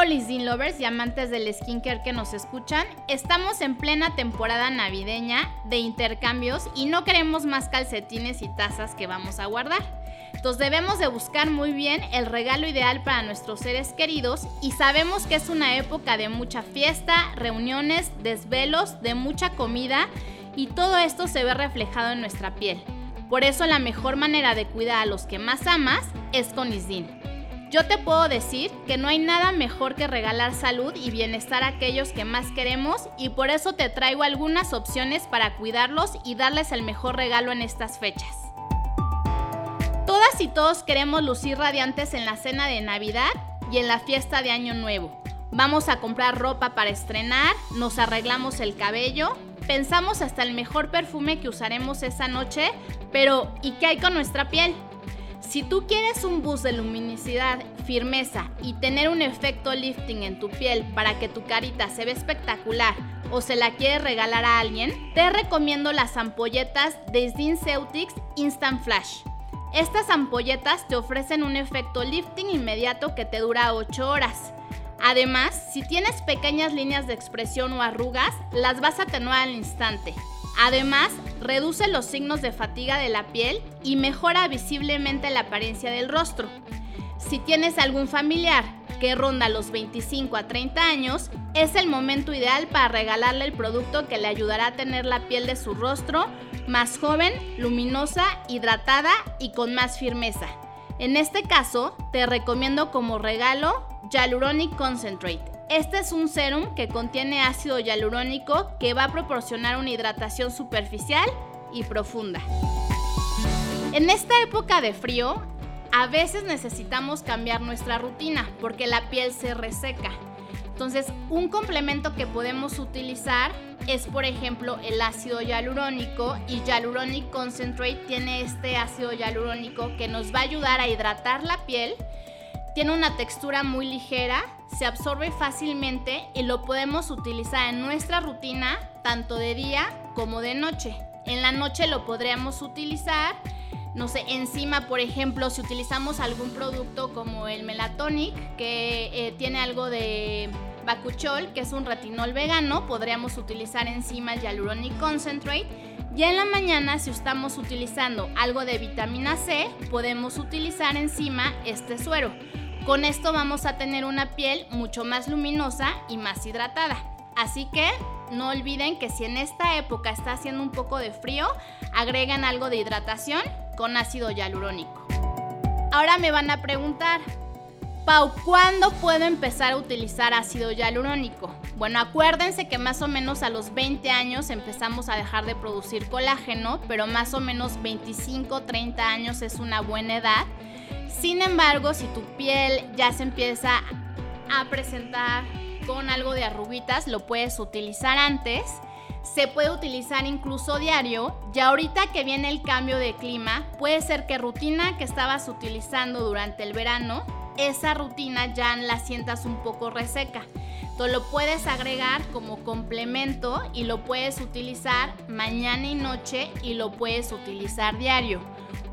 Hola Zin Lovers y amantes del skincare que nos escuchan, estamos en plena temporada navideña de intercambios y no queremos más calcetines y tazas que vamos a guardar. Entonces debemos de buscar muy bien el regalo ideal para nuestros seres queridos y sabemos que es una época de mucha fiesta, reuniones, desvelos, de mucha comida y todo esto se ve reflejado en nuestra piel. Por eso la mejor manera de cuidar a los que más amas es con Isdin. Yo te puedo decir que no hay nada mejor que regalar salud y bienestar a aquellos que más queremos y por eso te traigo algunas opciones para cuidarlos y darles el mejor regalo en estas fechas. Todas y todos queremos lucir radiantes en la cena de Navidad y en la fiesta de Año Nuevo. Vamos a comprar ropa para estrenar, nos arreglamos el cabello, pensamos hasta el mejor perfume que usaremos esa noche, pero ¿y qué hay con nuestra piel? Si tú quieres un boost de luminosidad, firmeza y tener un efecto lifting en tu piel para que tu carita se vea espectacular o se la quieres regalar a alguien, te recomiendo las ampolletas de Ceutics Instant Flash. Estas ampolletas te ofrecen un efecto lifting inmediato que te dura 8 horas. Además, si tienes pequeñas líneas de expresión o arrugas, las vas a atenuar al instante. Además, reduce los signos de fatiga de la piel y mejora visiblemente la apariencia del rostro. Si tienes algún familiar que ronda los 25 a 30 años, es el momento ideal para regalarle el producto que le ayudará a tener la piel de su rostro más joven, luminosa, hidratada y con más firmeza. En este caso, te recomiendo como regalo Hyaluronic Concentrate este es un serum que contiene ácido hialurónico que va a proporcionar una hidratación superficial y profunda. En esta época de frío, a veces necesitamos cambiar nuestra rutina porque la piel se reseca. Entonces, un complemento que podemos utilizar es, por ejemplo, el ácido hialurónico y Hyaluronic Concentrate tiene este ácido hialurónico que nos va a ayudar a hidratar la piel tiene una textura muy ligera, se absorbe fácilmente y lo podemos utilizar en nuestra rutina tanto de día como de noche. En la noche lo podríamos utilizar, no sé, encima, por ejemplo, si utilizamos algún producto como el Melatonic, que eh, tiene algo de bacuchol, que es un retinol vegano, podríamos utilizar encima el Hyaluronic Concentrate. Y en la mañana, si estamos utilizando algo de vitamina C, podemos utilizar encima este suero. Con esto vamos a tener una piel mucho más luminosa y más hidratada. Así que no olviden que si en esta época está haciendo un poco de frío, agregan algo de hidratación con ácido hialurónico. Ahora me van a preguntar, Pau, ¿cuándo puedo empezar a utilizar ácido hialurónico? Bueno, acuérdense que más o menos a los 20 años empezamos a dejar de producir colágeno, pero más o menos 25, 30 años es una buena edad sin embargo, si tu piel ya se empieza a presentar con algo de arruguitas, lo puedes utilizar antes. Se puede utilizar incluso diario. Ya ahorita que viene el cambio de clima, puede ser que rutina que estabas utilizando durante el verano, esa rutina ya la sientas un poco reseca. Entonces lo puedes agregar como complemento y lo puedes utilizar mañana y noche y lo puedes utilizar diario.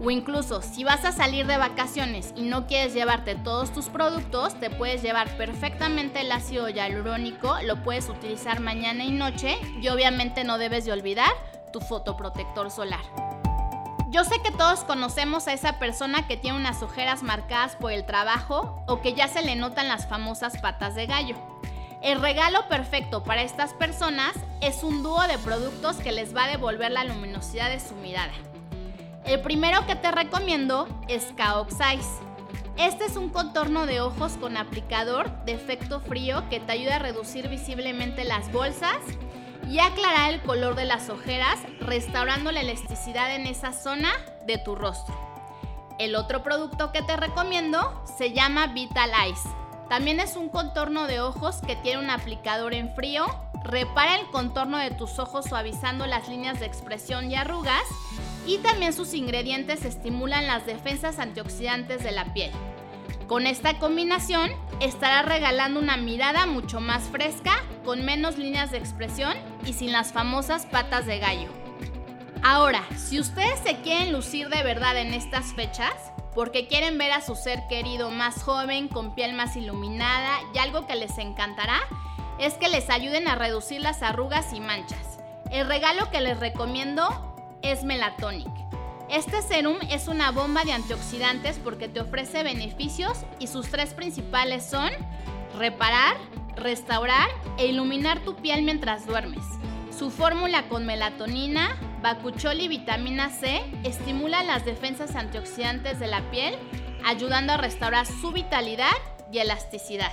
O incluso si vas a salir de vacaciones y no quieres llevarte todos tus productos, te puedes llevar perfectamente el ácido hialurónico, lo puedes utilizar mañana y noche y obviamente no debes de olvidar tu fotoprotector solar. Yo sé que todos conocemos a esa persona que tiene unas ojeras marcadas por el trabajo o que ya se le notan las famosas patas de gallo. El regalo perfecto para estas personas es un dúo de productos que les va a devolver la luminosidad de su mirada. El primero que te recomiendo es Kaoxize. Este es un contorno de ojos con aplicador de efecto frío que te ayuda a reducir visiblemente las bolsas y aclarar el color de las ojeras, restaurando la elasticidad en esa zona de tu rostro. El otro producto que te recomiendo se llama Vital Ice. También es un contorno de ojos que tiene un aplicador en frío, repara el contorno de tus ojos suavizando las líneas de expresión y arrugas y también sus ingredientes estimulan las defensas antioxidantes de la piel. Con esta combinación estará regalando una mirada mucho más fresca, con menos líneas de expresión y sin las famosas patas de gallo. Ahora, si ustedes se quieren lucir de verdad en estas fechas, porque quieren ver a su ser querido más joven, con piel más iluminada y algo que les encantará es que les ayuden a reducir las arrugas y manchas. El regalo que les recomiendo es Melatonic. Este serum es una bomba de antioxidantes porque te ofrece beneficios y sus tres principales son reparar, restaurar e iluminar tu piel mientras duermes. Su fórmula con melatonina, bacuchol y vitamina C estimula las defensas antioxidantes de la piel, ayudando a restaurar su vitalidad y elasticidad.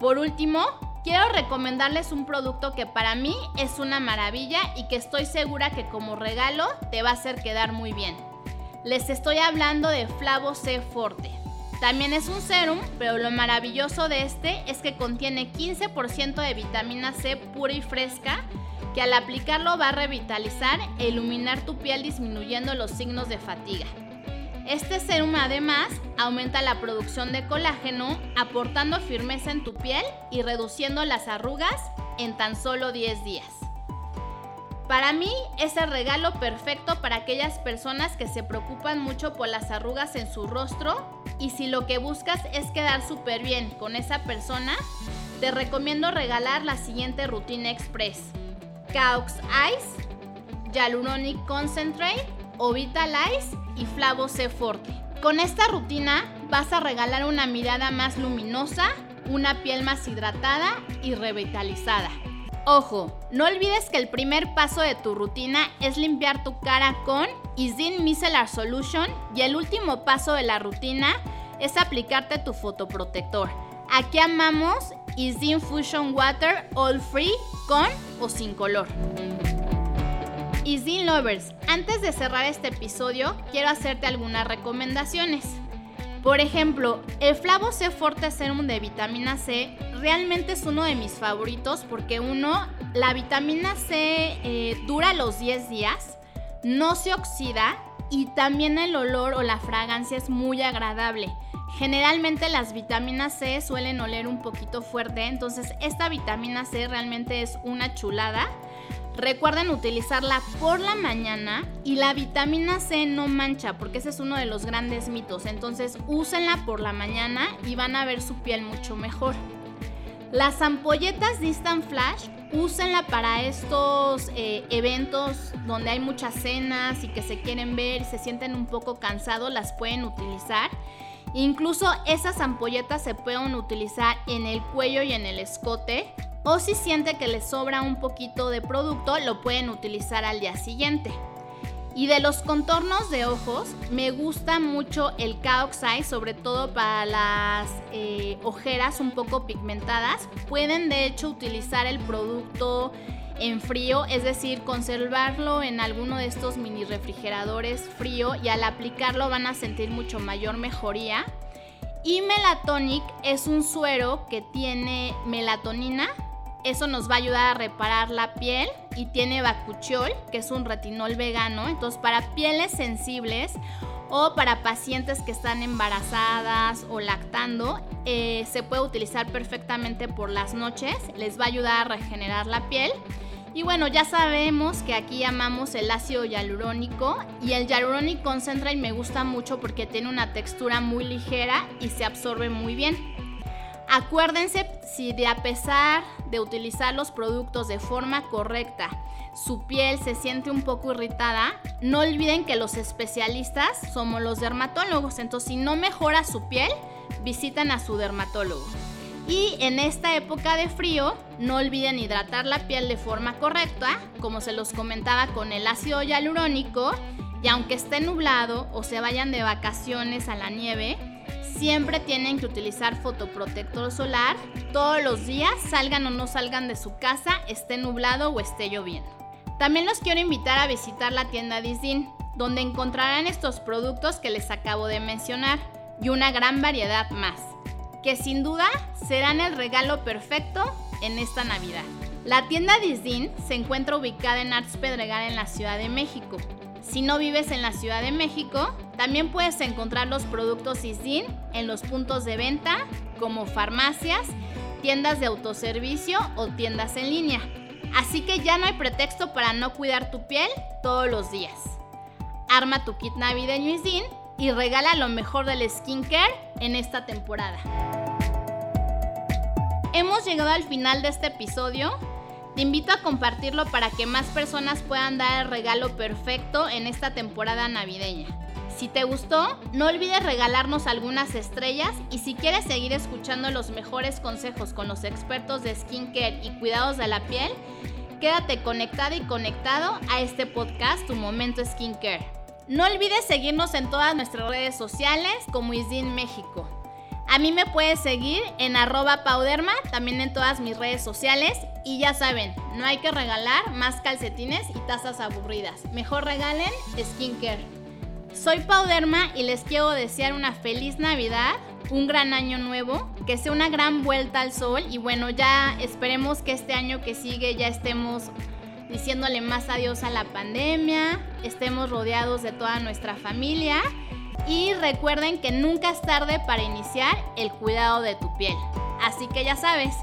Por último, quiero recomendarles un producto que para mí es una maravilla y que estoy segura que como regalo te va a hacer quedar muy bien. Les estoy hablando de Flavo C Forte. También es un serum, pero lo maravilloso de este es que contiene 15% de vitamina C pura y fresca, que al aplicarlo va a revitalizar e iluminar tu piel disminuyendo los signos de fatiga. Este serum además aumenta la producción de colágeno, aportando firmeza en tu piel y reduciendo las arrugas en tan solo 10 días. Para mí es el regalo perfecto para aquellas personas que se preocupan mucho por las arrugas en su rostro y si lo que buscas es quedar súper bien con esa persona, te recomiendo regalar la siguiente rutina express. Caux Ice, Hyaluronic Concentrate, Ovitalize y Flavo C Forte. Con esta rutina vas a regalar una mirada más luminosa, una piel más hidratada y revitalizada. Ojo, no olvides que el primer paso de tu rutina es limpiar tu cara con Isdin Micellar Solution y el último paso de la rutina es aplicarte tu fotoprotector. Aquí amamos Isdin Fusion Water All Free con o sin color. Isdin Lovers, antes de cerrar este episodio, quiero hacerte algunas recomendaciones. Por ejemplo, el Flavo C Forte Serum de vitamina C realmente es uno de mis favoritos porque uno, la vitamina C eh, dura los 10 días, no se oxida y también el olor o la fragancia es muy agradable. Generalmente las vitaminas C suelen oler un poquito fuerte, entonces esta vitamina C realmente es una chulada. Recuerden utilizarla por la mañana y la vitamina C no mancha, porque ese es uno de los grandes mitos. Entonces úsenla por la mañana y van a ver su piel mucho mejor. Las ampolletas Distant Flash, úsenla para estos eh, eventos donde hay muchas cenas y que se quieren ver y se sienten un poco cansados, las pueden utilizar. Incluso esas ampolletas se pueden utilizar en el cuello y en el escote o si siente que les sobra un poquito de producto, lo pueden utilizar al día siguiente. Y de los contornos de ojos, me gusta mucho el Caox sobre todo para las eh, ojeras un poco pigmentadas. Pueden de hecho utilizar el producto en frío, es decir, conservarlo en alguno de estos mini refrigeradores frío y al aplicarlo van a sentir mucho mayor mejoría. Y Melatonic es un suero que tiene melatonina, eso nos va a ayudar a reparar la piel y tiene bacuchiol, que es un retinol vegano. Entonces, para pieles sensibles o para pacientes que están embarazadas o lactando, eh, se puede utilizar perfectamente por las noches. Les va a ayudar a regenerar la piel. Y bueno, ya sabemos que aquí llamamos el ácido hialurónico y el Hyaluronic Concentrate me gusta mucho porque tiene una textura muy ligera y se absorbe muy bien. Acuérdense si de a pesar de utilizar los productos de forma correcta, su piel se siente un poco irritada, no olviden que los especialistas somos los dermatólogos, entonces si no mejora su piel, visitan a su dermatólogo. Y en esta época de frío, no olviden hidratar la piel de forma correcta, como se los comentaba con el ácido hialurónico, y aunque esté nublado o se vayan de vacaciones a la nieve, Siempre tienen que utilizar fotoprotector solar todos los días, salgan o no salgan de su casa, esté nublado o esté lloviendo. También los quiero invitar a visitar la tienda Disney, donde encontrarán estos productos que les acabo de mencionar y una gran variedad más, que sin duda serán el regalo perfecto en esta Navidad. La tienda Disney se encuentra ubicada en Arts Pedregal en la Ciudad de México si no vives en la Ciudad de México, también puedes encontrar los productos ISDIN en los puntos de venta como farmacias, tiendas de autoservicio o tiendas en línea. Así que ya no hay pretexto para no cuidar tu piel todos los días. Arma tu kit navideño ISDIN y regala lo mejor del skincare en esta temporada. Hemos llegado al final de este episodio. Te invito a compartirlo para que más personas puedan dar el regalo perfecto en esta temporada navideña. Si te gustó, no olvides regalarnos algunas estrellas y si quieres seguir escuchando los mejores consejos con los expertos de skincare y cuidados de la piel, quédate conectada y conectado a este podcast Tu Momento Skincare. No olvides seguirnos en todas nuestras redes sociales como Isdin México. A mí me puedes seguir en arroba pauderma, también en todas mis redes sociales. Y ya saben, no hay que regalar más calcetines y tazas aburridas. Mejor regalen skincare. Soy Pauderma y les quiero desear una feliz Navidad, un gran año nuevo, que sea una gran vuelta al sol y bueno, ya esperemos que este año que sigue ya estemos diciéndole más adiós a la pandemia, estemos rodeados de toda nuestra familia y recuerden que nunca es tarde para iniciar el cuidado de tu piel. Así que ya sabes,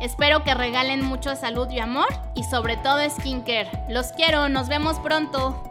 espero que regalen mucho salud y amor y sobre todo skincare. Los quiero, nos vemos pronto.